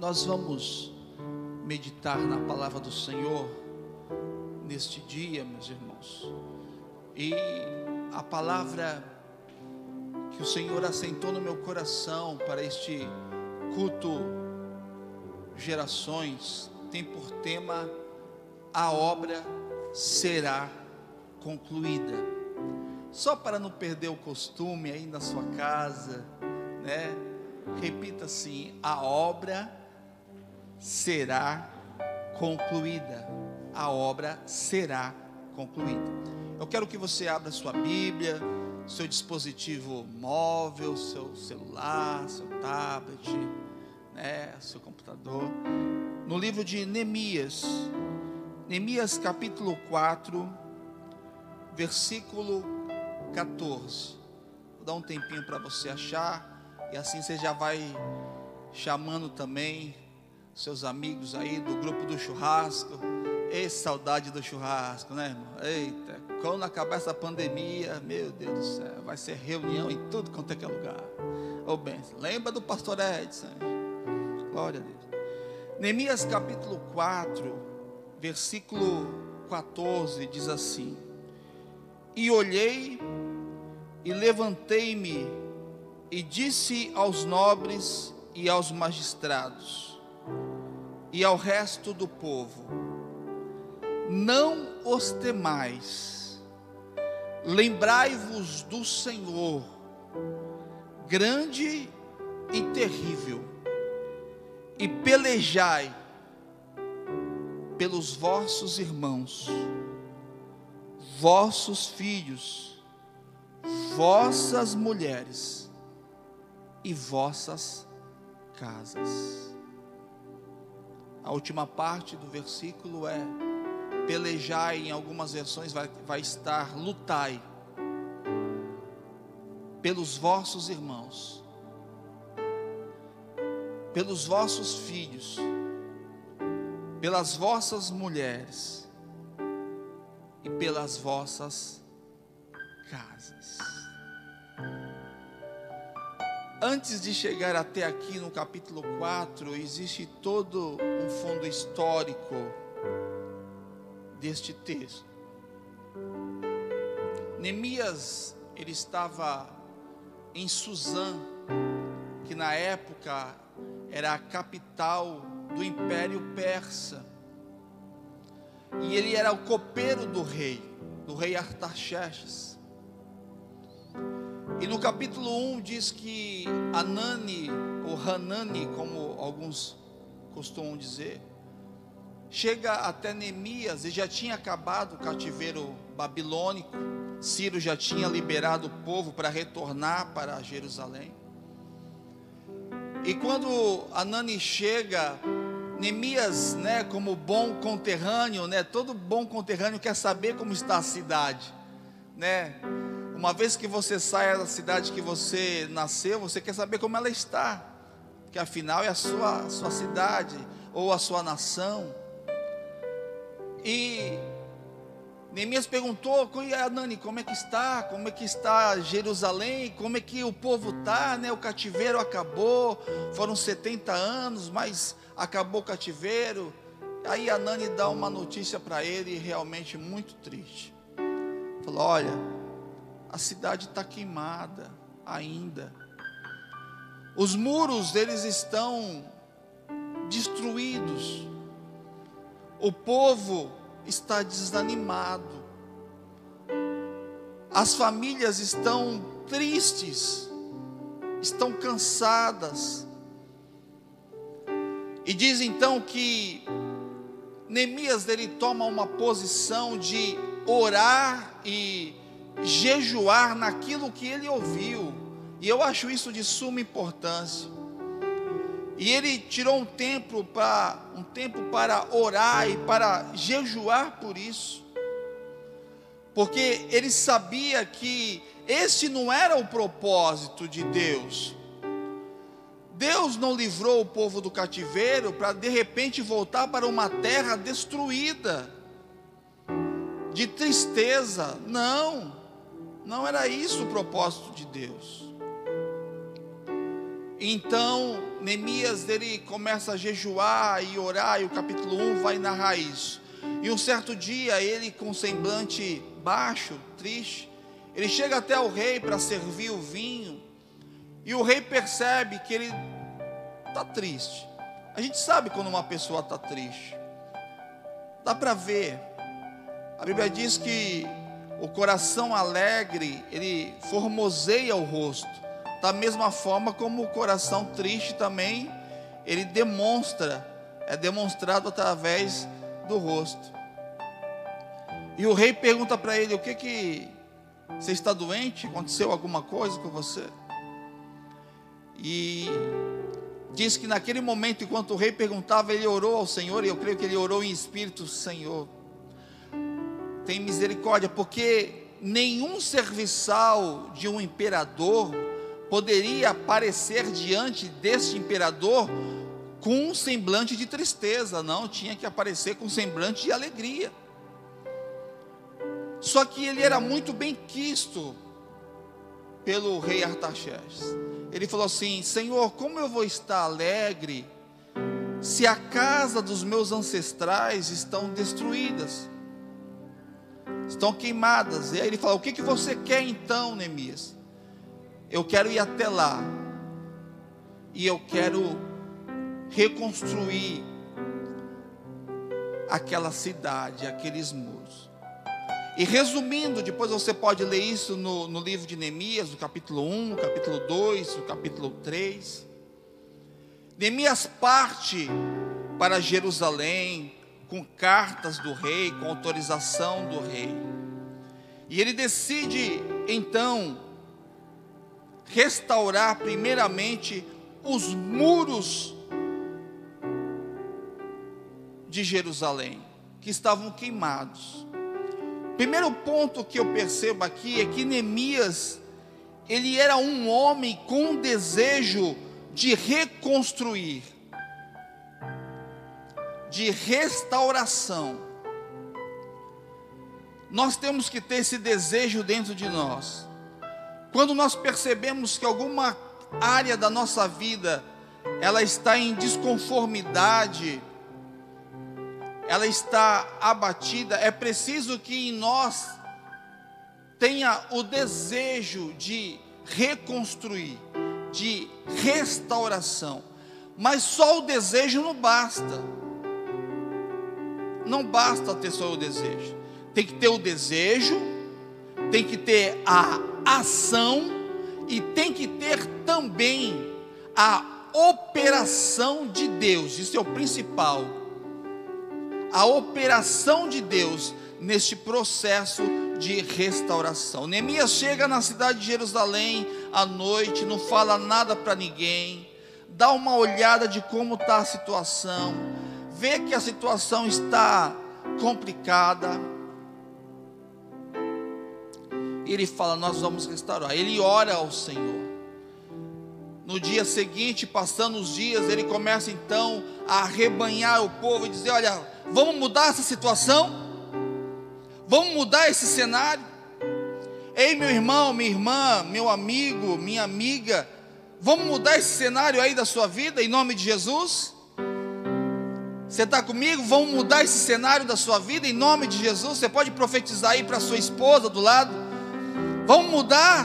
nós vamos meditar na palavra do Senhor neste dia, meus irmãos. E a palavra que o Senhor assentou no meu coração para este culto gerações tem por tema a obra será concluída. Só para não perder o costume aí na sua casa, né? Repita assim: a obra será concluída. A obra será concluída. Eu quero que você abra sua Bíblia, seu dispositivo móvel, seu celular, seu tablet, né, seu computador, no livro de Neemias, Neemias capítulo 4, versículo 14. Vou dar um tempinho para você achar, e assim você já vai chamando também seus amigos aí do grupo do churrasco. Ei, saudade do churrasco, né, irmão? Eita, quando acabar essa pandemia, meu Deus do céu, vai ser reunião em tudo quanto é que é lugar. Ô, oh. Lembra do pastor Edson? Glória a Deus. Neemias capítulo 4, versículo 14 diz assim: E olhei e levantei-me e disse aos nobres e aos magistrados e ao resto do povo: Não os temais, lembrai-vos do Senhor, grande e terrível, e pelejai pelos vossos irmãos, vossos filhos, vossas mulheres e vossas casas. A última parte do versículo é pelejai, em algumas versões vai, vai estar lutai pelos vossos irmãos, pelos vossos filhos, pelas vossas mulheres e pelas vossas casas. Antes de chegar até aqui no capítulo 4, existe todo um fundo histórico deste texto. Neemias, ele estava em Suzã, que na época era a capital do Império Persa. E ele era o copeiro do rei, do rei Artaxerxes. E no capítulo 1 diz que Anani, ou Hanani, como alguns costumam dizer, chega até Neemias e já tinha acabado o cativeiro babilônico. Ciro já tinha liberado o povo para retornar para Jerusalém. E quando Anani chega, Neemias, né, como bom conterrâneo, né, todo bom conterrâneo quer saber como está a cidade, né? Uma vez que você sai da cidade que você nasceu, você quer saber como ela está, que afinal é a sua, sua cidade ou a sua nação. E Neemias perguntou, Nani, como é que está? Como é que está Jerusalém? Como é que o povo está? Né? O cativeiro acabou, foram 70 anos, mas acabou o cativeiro. Aí a Nani dá uma notícia para ele realmente muito triste. Falou: Olha, a cidade está queimada ainda. Os muros deles estão destruídos. O povo está desanimado. As famílias estão tristes, estão cansadas. E diz então que Neemias ele toma uma posição de orar e jejuar naquilo que ele ouviu. E eu acho isso de suma importância. E ele tirou um tempo para um tempo para orar e para jejuar por isso. Porque ele sabia que esse não era o propósito de Deus. Deus não livrou o povo do cativeiro para de repente voltar para uma terra destruída, de tristeza. Não, não era isso o propósito de Deus. Então, Neemias ele começa a jejuar e orar, e o capítulo 1 vai narrar isso. E um certo dia, ele com semblante baixo, triste, ele chega até o rei para servir o vinho, e o rei percebe que ele está triste. A gente sabe quando uma pessoa está triste, dá para ver. A Bíblia diz que o coração alegre, ele formoseia o rosto, da mesma forma como o coração triste também, ele demonstra, é demonstrado através do rosto. E o rei pergunta para ele: O que que você está doente? Aconteceu alguma coisa com você? E diz que naquele momento, enquanto o rei perguntava, ele orou ao Senhor, e eu creio que ele orou em espírito: Senhor, tem misericórdia, porque nenhum serviçal de um imperador poderia aparecer diante deste imperador com um semblante de tristeza, não, tinha que aparecer com um semblante de alegria. Só que ele era muito bem quisto pelo rei Artaxerxes. Ele falou assim: Senhor, como eu vou estar alegre se a casa dos meus ancestrais estão destruídas, estão queimadas? E aí ele falou: O que, que você quer então, Neemias? Eu quero ir até lá e eu quero reconstruir aquela cidade, aqueles muros. E resumindo, depois você pode ler isso no, no livro de Neemias, no capítulo 1, no capítulo 2, no capítulo 3. Neemias parte para Jerusalém com cartas do rei, com autorização do rei. E ele decide então restaurar primeiramente os muros de Jerusalém, que estavam queimados. Primeiro ponto que eu percebo aqui é que Neemias, ele era um homem com desejo de reconstruir, de restauração. Nós temos que ter esse desejo dentro de nós. Quando nós percebemos que alguma área da nossa vida ela está em desconformidade, ela está abatida, é preciso que em nós tenha o desejo de reconstruir, de restauração. Mas só o desejo não basta. Não basta ter só o desejo. Tem que ter o desejo, tem que ter a ação e tem que ter também a operação de Deus. Isso é o principal a operação de Deus neste processo de restauração. Neemias chega na cidade de Jerusalém à noite, não fala nada para ninguém, dá uma olhada de como está a situação, vê que a situação está complicada. Ele fala: Nós vamos restaurar. Ele ora ao Senhor. No dia seguinte, passando os dias, ele começa então a arrebanhar o povo e dizer: Olha, Vamos mudar essa situação? Vamos mudar esse cenário? Ei, meu irmão, minha irmã, meu amigo, minha amiga, vamos mudar esse cenário aí da sua vida em nome de Jesus? Você está comigo? Vamos mudar esse cenário da sua vida em nome de Jesus? Você pode profetizar aí para sua esposa do lado? Vamos mudar?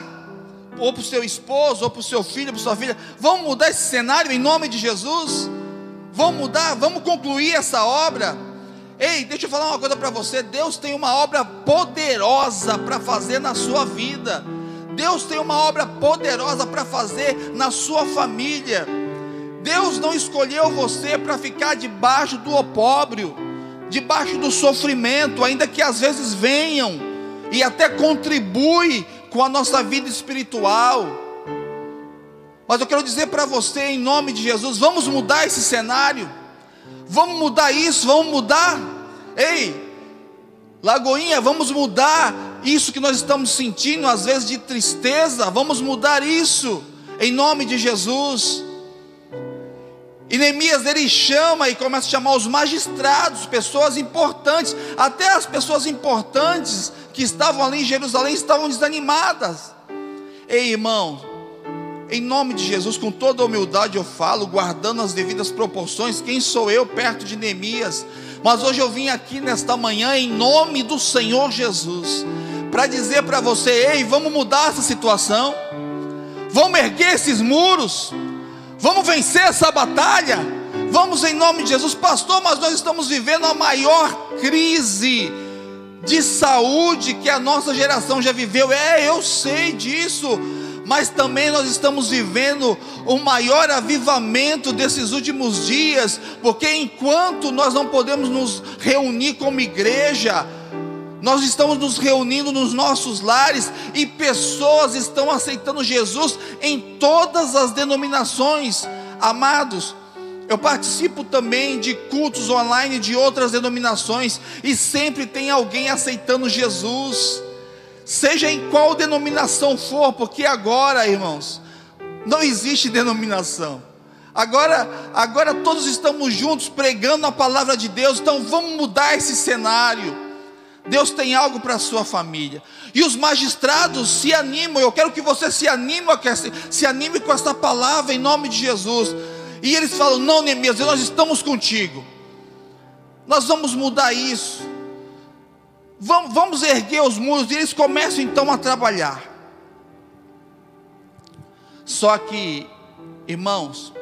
Ou para o seu esposo, ou para o seu filho, para sua filha. Vamos mudar esse cenário em nome de Jesus? Vamos mudar? Vamos concluir essa obra? Ei, deixa eu falar uma coisa para você. Deus tem uma obra poderosa para fazer na sua vida. Deus tem uma obra poderosa para fazer na sua família. Deus não escolheu você para ficar debaixo do opróbrio, debaixo do sofrimento, ainda que às vezes venham e até contribui com a nossa vida espiritual. Mas eu quero dizer para você, em nome de Jesus, vamos mudar esse cenário. Vamos mudar isso, vamos mudar. Ei, Lagoinha, vamos mudar isso que nós estamos sentindo, às vezes de tristeza, vamos mudar isso, em nome de Jesus. E Neemias ele chama e começa a chamar os magistrados, pessoas importantes, até as pessoas importantes que estavam ali em Jerusalém estavam desanimadas. Ei, irmão, Em nome de Jesus, com toda humildade eu falo, guardando as devidas proporções. Quem sou eu perto de Neemias? Mas hoje eu vim aqui nesta manhã em nome do Senhor Jesus, para dizer para você: ei, vamos mudar essa situação, vamos erguer esses muros, vamos vencer essa batalha, vamos em nome de Jesus, pastor. Mas nós estamos vivendo a maior crise de saúde que a nossa geração já viveu. É, eu sei disso mas também nós estamos vivendo o maior avivamento desses últimos dias, porque enquanto nós não podemos nos reunir como igreja, nós estamos nos reunindo nos nossos lares e pessoas estão aceitando Jesus em todas as denominações, amados. Eu participo também de cultos online de outras denominações e sempre tem alguém aceitando Jesus seja em qual denominação for, porque agora, irmãos, não existe denominação. Agora, agora todos estamos juntos pregando a palavra de Deus, então vamos mudar esse cenário. Deus tem algo para a sua família. E os magistrados se animam, eu quero que você se anime, se anime com essa palavra em nome de Jesus. E eles falam: Não, Neemias, nós estamos contigo. Nós vamos mudar isso. Vamos, vamos erguer os muros, e eles começam então a trabalhar. Só que, irmãos,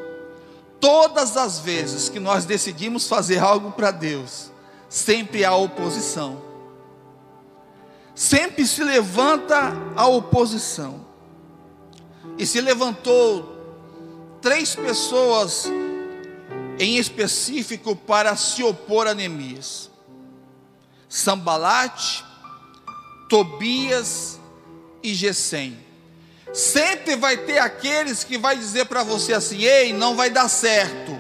todas as vezes que nós decidimos fazer algo para Deus, sempre há oposição. Sempre se levanta a oposição. E se levantou três pessoas em específico para se opor a Neemias. Sambalate, Tobias e Gesem. Sempre vai ter aqueles que vai dizer para você assim: "Ei, não vai dar certo".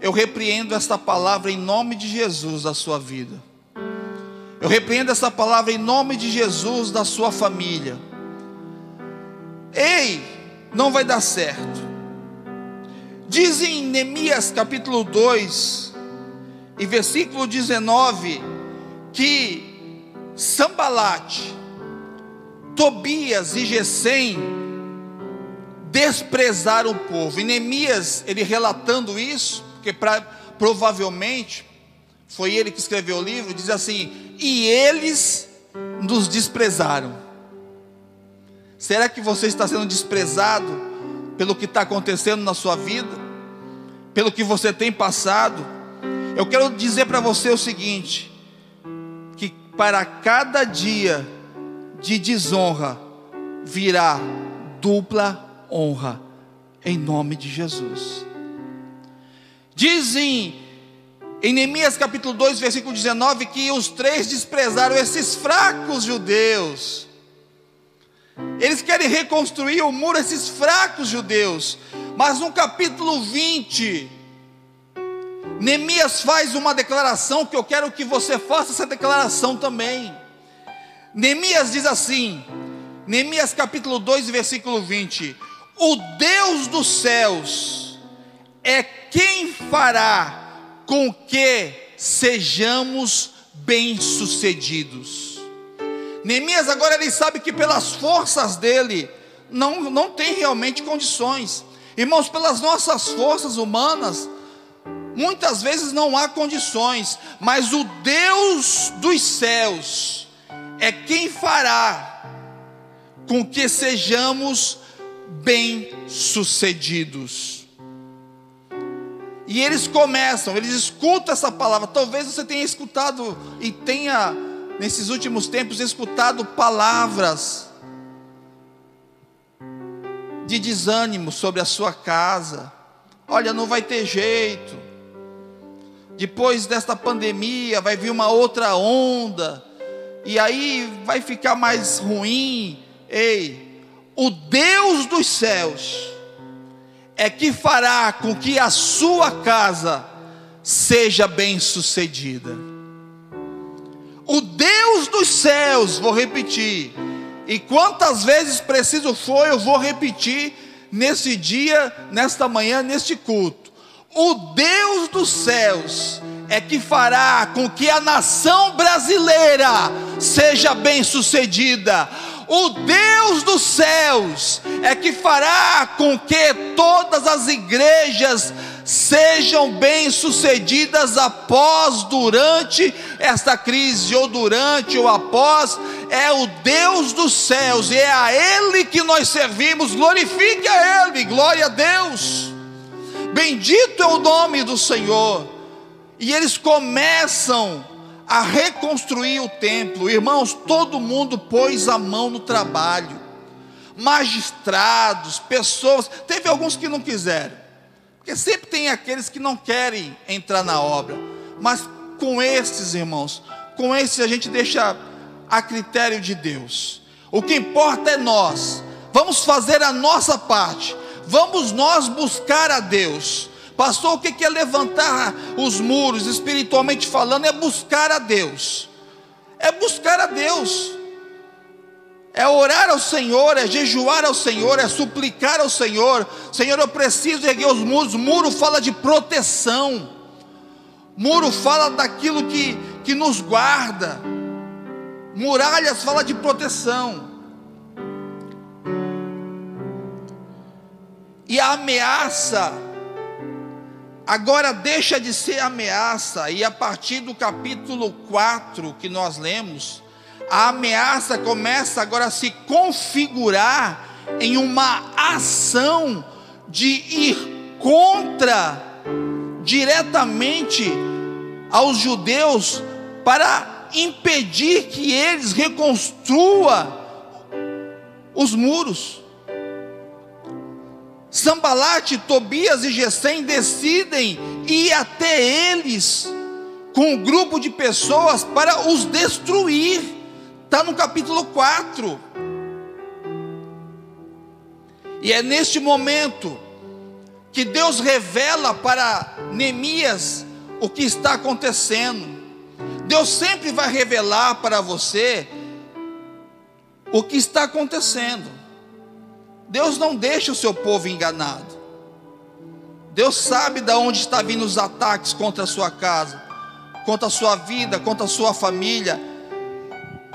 Eu repreendo esta palavra em nome de Jesus da sua vida. Eu repreendo essa palavra em nome de Jesus da sua família. Ei, não vai dar certo. Diz em Neemias capítulo 2, e versículo 19, que Sambalate, Tobias e Gesem desprezaram o povo. E Neemias, ele relatando isso, porque pra, provavelmente foi ele que escreveu o livro, diz assim: e eles nos desprezaram. Será que você está sendo desprezado pelo que está acontecendo na sua vida, pelo que você tem passado? Eu quero dizer para você o seguinte: que para cada dia de desonra virá dupla honra, em nome de Jesus. Dizem em Neemias capítulo 2, versículo 19, que os três desprezaram esses fracos judeus. Eles querem reconstruir o muro, esses fracos judeus. Mas no capítulo 20, Neemias faz uma declaração que eu quero que você faça essa declaração também. Neemias diz assim, Neemias capítulo 2, versículo 20: O Deus dos céus é quem fará com que sejamos bem-sucedidos. Neemias agora ele sabe que pelas forças dele não, não tem realmente condições. Irmãos, pelas nossas forças humanas, Muitas vezes não há condições, mas o Deus dos céus é quem fará com que sejamos bem-sucedidos. E eles começam, eles escutam essa palavra. Talvez você tenha escutado e tenha, nesses últimos tempos, escutado palavras de desânimo sobre a sua casa. Olha, não vai ter jeito depois desta pandemia vai vir uma outra onda, e aí vai ficar mais ruim. Ei, o Deus dos céus é que fará com que a sua casa seja bem-sucedida. O Deus dos céus, vou repetir, e quantas vezes preciso for, eu vou repetir nesse dia, nesta manhã, neste culto o Deus dos céus é que fará com que a nação brasileira seja bem-sucedida. O Deus dos céus é que fará com que todas as igrejas sejam bem-sucedidas após, durante esta crise, ou durante ou após, é o Deus dos céus, e é a Ele que nós servimos, glorifique a Ele, glória a Deus, bendito é o nome do Senhor, e eles começam a reconstruir o templo. Irmãos, todo mundo pôs a mão no trabalho. Magistrados, pessoas, teve alguns que não quiseram. Porque sempre tem aqueles que não querem entrar na obra. Mas com estes, irmãos, com esses a gente deixa a critério de Deus. O que importa é nós. Vamos fazer a nossa parte. Vamos nós buscar a Deus. Pastor, o que é levantar os muros, espiritualmente falando? É buscar a Deus. É buscar a Deus. É orar ao Senhor, é jejuar ao Senhor, é suplicar ao Senhor. Senhor, eu preciso erguer os muros. Muro fala de proteção. Muro fala daquilo que, que nos guarda. Muralhas fala de proteção. E a ameaça agora deixa de ser ameaça, e a partir do capítulo 4 que nós lemos, a ameaça começa agora a se configurar em uma ação de ir contra diretamente aos judeus para impedir que eles reconstruam os muros. Sambalate, Tobias e Gesem decidem ir até eles com um grupo de pessoas para os destruir. Está no capítulo 4. E é neste momento que Deus revela para Neemias o que está acontecendo. Deus sempre vai revelar para você o que está acontecendo. Deus não deixa o seu povo enganado. Deus sabe de onde está vindo os ataques contra a sua casa, contra a sua vida, contra a sua família.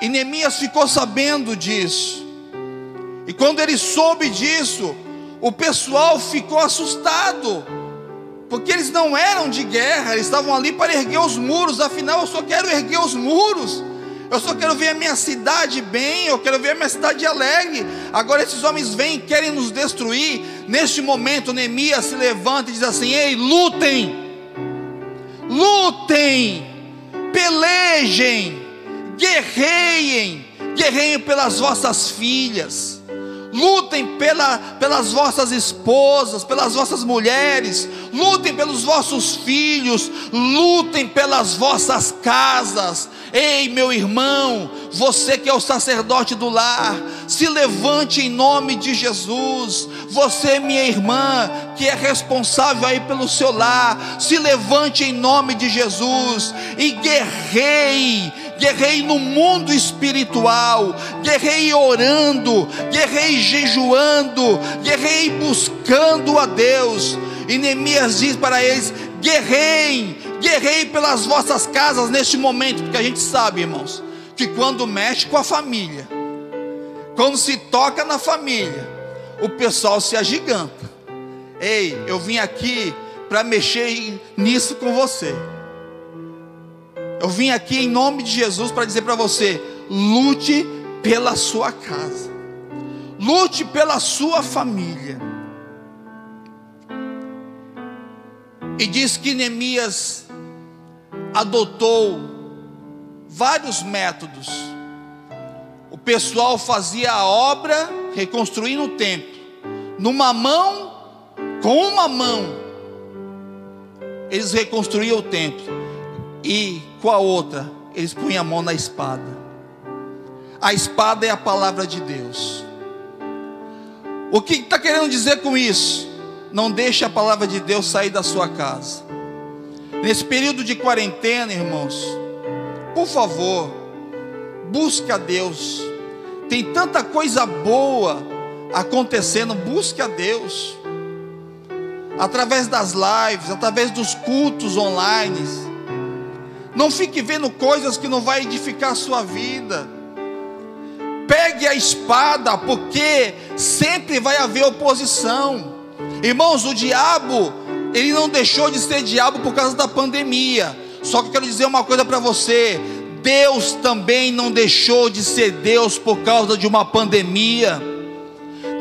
E Neemias ficou sabendo disso. E quando ele soube disso, o pessoal ficou assustado, porque eles não eram de guerra, eles estavam ali para erguer os muros, afinal eu só quero erguer os muros. Eu só quero ver a minha cidade bem, eu quero ver a minha cidade alegre. Agora esses homens vêm e querem nos destruir. Neste momento, Neemias se levanta e diz assim: Ei, lutem, lutem, pelejem, guerreiem, guerreiem pelas vossas filhas. Lutem pela, pelas vossas esposas, pelas vossas mulheres, lutem pelos vossos filhos, lutem pelas vossas casas. Ei, meu irmão, você que é o sacerdote do lar, se levante em nome de Jesus. Você, minha irmã, que é responsável aí pelo seu lar, se levante em nome de Jesus e guerreie guerrei no mundo espiritual, guerrei orando, guerrei jejuando, guerrei buscando a Deus. E Neemias diz para eles: guerrei, guerrei pelas vossas casas neste momento, porque a gente sabe, irmãos, que quando mexe com a família, quando se toca na família, o pessoal se agiganta. Ei, eu vim aqui para mexer nisso com você. Eu vim aqui em nome de Jesus para dizer para você: lute pela sua casa, lute pela sua família. E diz que Neemias adotou vários métodos. O pessoal fazia a obra reconstruindo o templo, numa mão, com uma mão, eles reconstruíam o templo, e com a outra, eles punham a mão na espada. A espada é a palavra de Deus. O que está querendo dizer com isso? Não deixe a palavra de Deus sair da sua casa. Nesse período de quarentena, irmãos, por favor, busque a Deus. Tem tanta coisa boa acontecendo, busque a Deus. Através das lives, através dos cultos online. Não fique vendo coisas que não vai edificar a sua vida. Pegue a espada, porque sempre vai haver oposição. Irmãos, o diabo, ele não deixou de ser diabo por causa da pandemia. Só que eu quero dizer uma coisa para você: Deus também não deixou de ser Deus por causa de uma pandemia.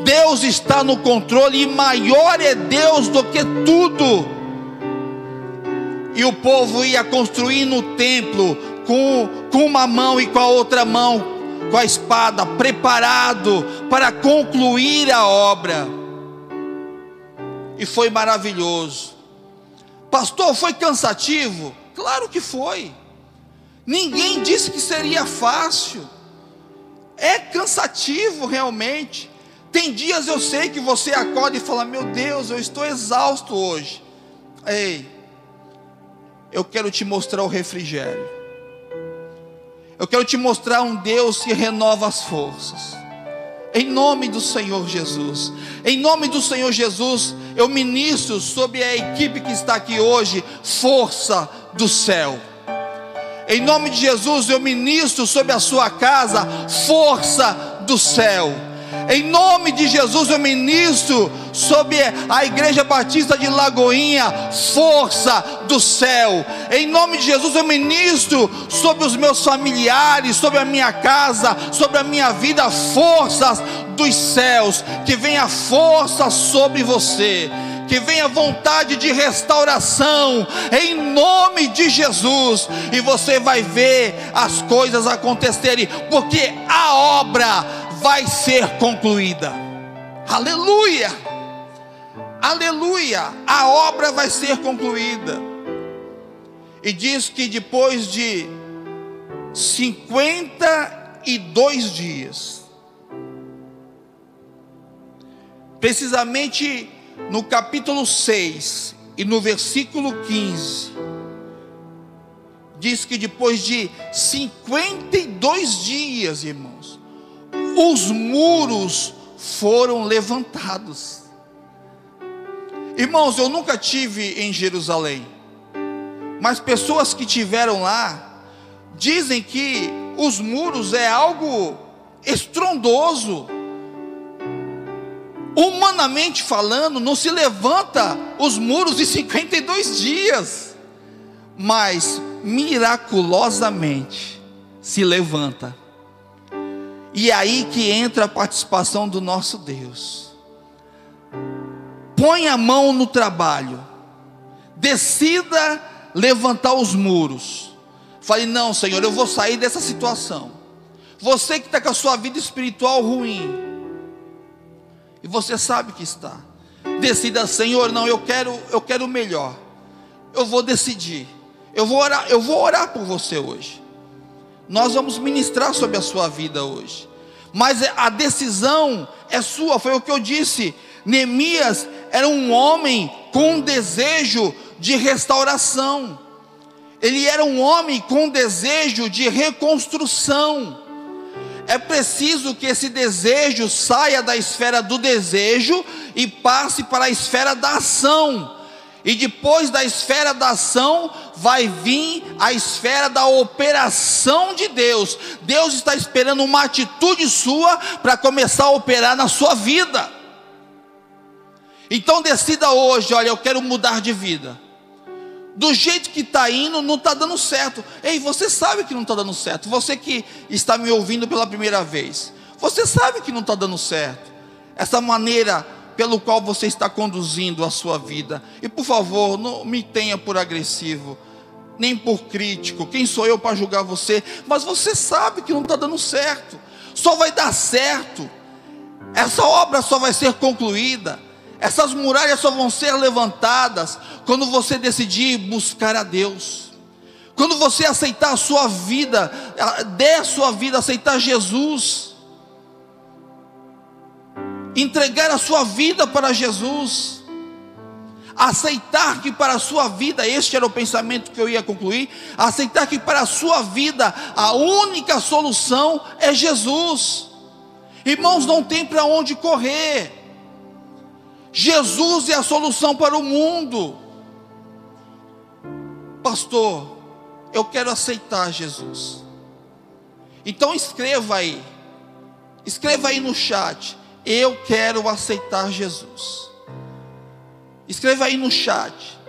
Deus está no controle e maior é Deus do que tudo. E o povo ia construir no templo com, com uma mão e com a outra mão com a espada, preparado para concluir a obra. E foi maravilhoso. Pastor, foi cansativo? Claro que foi. Ninguém disse que seria fácil. É cansativo realmente. Tem dias eu sei que você acorda e fala: Meu Deus, eu estou exausto hoje. Ei, eu quero te mostrar o refrigério. Eu quero te mostrar um Deus que renova as forças. Em nome do Senhor Jesus. Em nome do Senhor Jesus, eu ministro sobre a equipe que está aqui hoje, força do céu. Em nome de Jesus, eu ministro sobre a sua casa, força do céu em nome de Jesus eu ministro sobre a Igreja Batista de Lagoinha, força do céu. Em nome de Jesus eu ministro sobre os meus familiares, sobre a minha casa, sobre a minha vida, forças dos céus. Que venha força sobre você que venha vontade de restauração, em nome de Jesus, e você vai ver as coisas acontecerem, porque a obra vai ser concluída. Aleluia! Aleluia! A obra vai ser concluída. E diz que depois de 52 dias, precisamente no capítulo 6 e no versículo 15, diz que depois de 52 dias, irmãos, os muros foram levantados. Irmãos, eu nunca tive em Jerusalém, mas pessoas que tiveram lá dizem que os muros é algo estrondoso. Humanamente falando, não se levanta os muros em 52 dias, mas miraculosamente se levanta e aí que entra a participação do nosso Deus. Põe a mão no trabalho. Decida levantar os muros. Fale: Não, Senhor, eu vou sair dessa situação. Você que está com a sua vida espiritual ruim, e você sabe que está. Decida, Senhor, não, eu quero, eu quero melhor. Eu vou decidir. Eu vou orar, eu vou orar por você hoje. Nós vamos ministrar sobre a sua vida hoje. Mas a decisão é sua, foi o que eu disse. Neemias era um homem com desejo de restauração. Ele era um homem com desejo de reconstrução. É preciso que esse desejo saia da esfera do desejo e passe para a esfera da ação. E depois da esfera da ação, vai vir a esfera da operação de Deus. Deus está esperando uma atitude sua para começar a operar na sua vida. Então decida hoje: olha, eu quero mudar de vida. Do jeito que está indo, não está dando certo. Ei, você sabe que não está dando certo. Você que está me ouvindo pela primeira vez, você sabe que não está dando certo. Essa maneira pelo qual você está conduzindo a sua vida. E por favor, não me tenha por agressivo, nem por crítico. Quem sou eu para julgar você? Mas você sabe que não está dando certo. Só vai dar certo. Essa obra só vai ser concluída. Essas muralhas só vão ser levantadas quando você decidir buscar a Deus. Quando você aceitar a sua vida, der a sua vida, aceitar Jesus entregar a sua vida para Jesus, aceitar que para a sua vida, este era o pensamento que eu ia concluir, aceitar que para a sua vida a única solução é Jesus. Irmãos, não tem para onde correr. Jesus é a solução para o mundo. Pastor, eu quero aceitar Jesus. Então escreva aí Escreva aí no chat. Eu quero aceitar Jesus. Escreva aí no chat.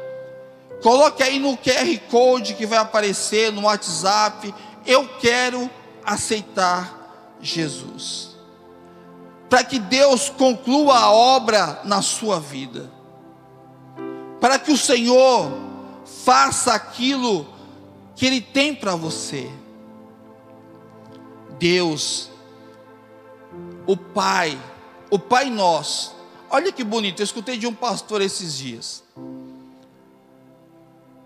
Coloque aí no QR Code que vai aparecer no WhatsApp. Eu quero aceitar Jesus. Para que Deus conclua a obra na sua vida. Para que o Senhor faça aquilo que Ele tem para você. Deus, o Pai, o Pai Nosso. Olha que bonito, eu escutei de um pastor esses dias.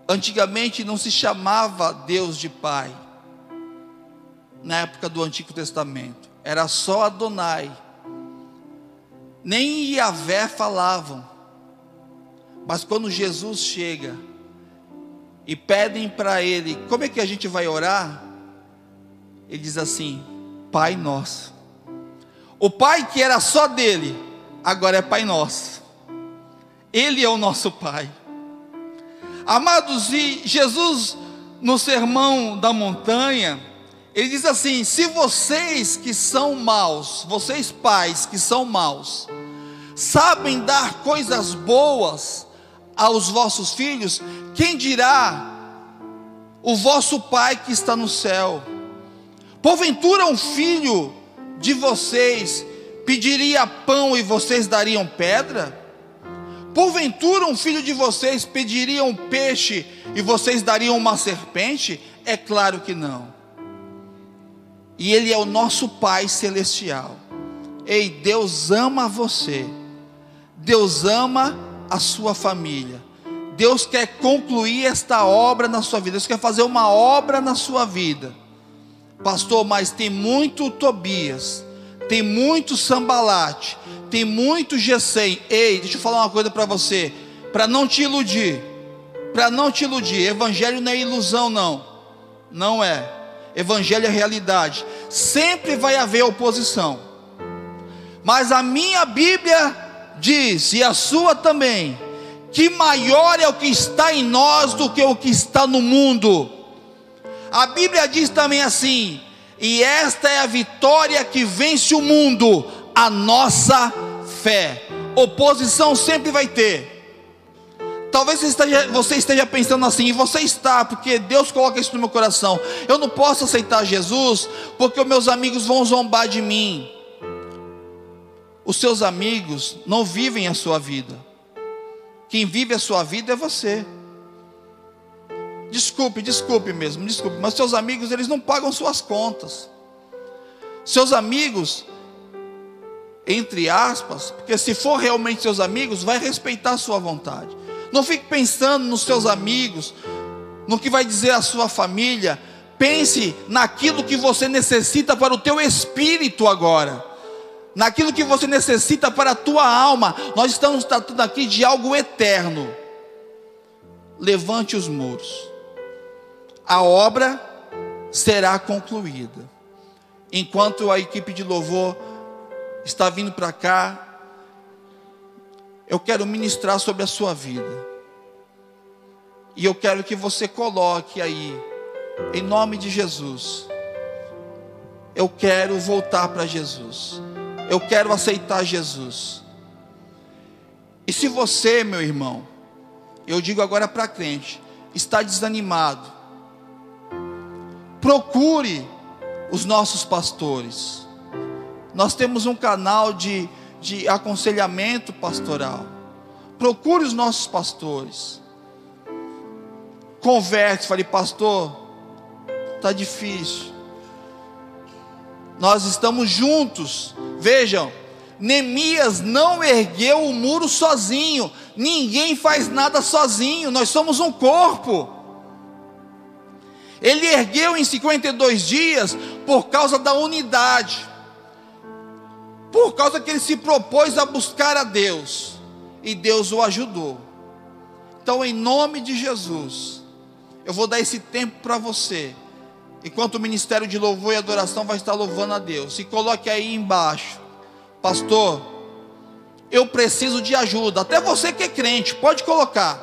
Antigamente não se chamava Deus de Pai, na época do Antigo Testamento, era só Adonai, nem Yahvé falavam, mas quando Jesus chega e pedem para ele, como é que a gente vai orar? Ele diz assim: Pai nosso. O Pai que era só dele, agora é Pai nosso. Ele é o nosso Pai. Amados, e Jesus, no sermão da montanha, ele diz assim: se vocês que são maus, vocês pais que são maus, sabem dar coisas boas aos vossos filhos, quem dirá o vosso Pai que está no céu? Porventura um filho de vocês pediria pão e vocês dariam pedra? Porventura um filho de vocês pediria um peixe e vocês dariam uma serpente? É claro que não. E Ele é o nosso Pai celestial. Ei, Deus ama você. Deus ama a sua família. Deus quer concluir esta obra na sua vida. Deus quer fazer uma obra na sua vida. Pastor, mas tem muito Tobias, tem muito Sambalate, tem muito Gesem. Ei, deixa eu falar uma coisa para você, para não te iludir, para não te iludir. Evangelho não é ilusão, não, não é. Evangelho é realidade. Sempre vai haver oposição, mas a minha Bíblia diz, e a sua também, que maior é o que está em nós do que o que está no mundo. A Bíblia diz também assim: e esta é a vitória que vence o mundo, a nossa fé. Oposição sempre vai ter. Talvez você esteja, você esteja, pensando assim, e você está, porque Deus coloca isso no meu coração. Eu não posso aceitar Jesus, porque os meus amigos vão zombar de mim. Os seus amigos não vivem a sua vida. Quem vive a sua vida é você. Desculpe, desculpe mesmo, desculpe, mas seus amigos, eles não pagam suas contas. Seus amigos, entre aspas, porque se for realmente seus amigos, vai respeitar a sua vontade. Não fique pensando nos seus amigos, no que vai dizer a sua família. Pense naquilo que você necessita para o teu espírito agora. Naquilo que você necessita para a tua alma. Nós estamos tratando aqui de algo eterno. Levante os muros a obra será concluída. Enquanto a equipe de louvor está vindo para cá, eu quero ministrar sobre a sua vida. E eu quero que você coloque aí, em nome de Jesus. Eu quero voltar para Jesus. Eu quero aceitar Jesus. E se você, meu irmão, eu digo agora para crente, está desanimado, procure os nossos pastores. Nós temos um canal de, de aconselhamento pastoral. Procure os nossos pastores. Converse, fale, pastor, está difícil. Nós estamos juntos. Vejam, Neemias não ergueu o muro sozinho. Ninguém faz nada sozinho. Nós somos um corpo. Ele ergueu em 52 dias por causa da unidade, por causa que ele se propôs a buscar a Deus, e Deus o ajudou. Então, em nome de Jesus, eu vou dar esse tempo para você, enquanto o ministério de louvor e adoração vai estar louvando a Deus. Se coloque aí embaixo, pastor. Eu preciso de ajuda. Até você que é crente, pode colocar.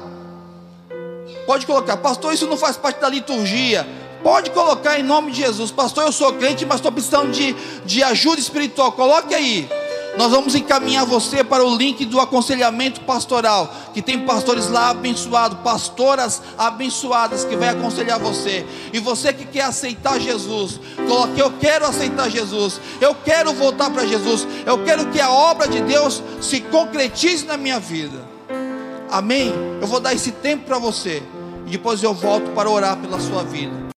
Pode colocar, pastor, isso não faz parte da liturgia. Pode colocar em nome de Jesus, pastor. Eu sou crente, mas estou precisando de, de ajuda espiritual. Coloque aí. Nós vamos encaminhar você para o link do aconselhamento pastoral, que tem pastores lá abençoados, pastoras abençoadas que vai aconselhar você. E você que quer aceitar Jesus, coloque eu quero aceitar Jesus. Eu quero voltar para Jesus. Eu quero que a obra de Deus se concretize na minha vida. Amém. Eu vou dar esse tempo para você e depois eu volto para orar pela sua vida.